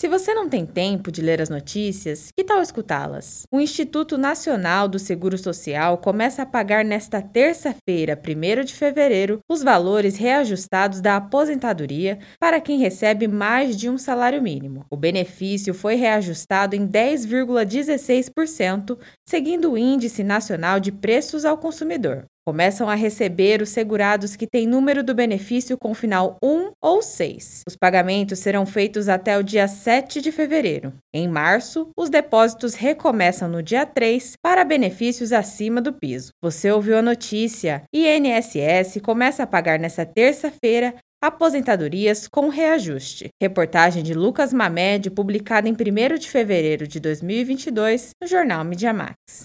Se você não tem tempo de ler as notícias, que tal escutá-las? O Instituto Nacional do Seguro Social começa a pagar nesta terça-feira, 1 de fevereiro, os valores reajustados da aposentadoria para quem recebe mais de um salário mínimo. O benefício foi reajustado em 10,16%, seguindo o Índice Nacional de Preços ao Consumidor. Começam a receber os segurados que têm número do benefício com final 1 ou 6. Os pagamentos serão feitos até o dia 7 de fevereiro. Em março, os depósitos recomeçam no dia 3 para benefícios acima do piso. Você ouviu a notícia? INSS começa a pagar nesta terça-feira aposentadorias com reajuste. Reportagem de Lucas Mamed, publicada em 1 de fevereiro de 2022 no jornal Mediamax.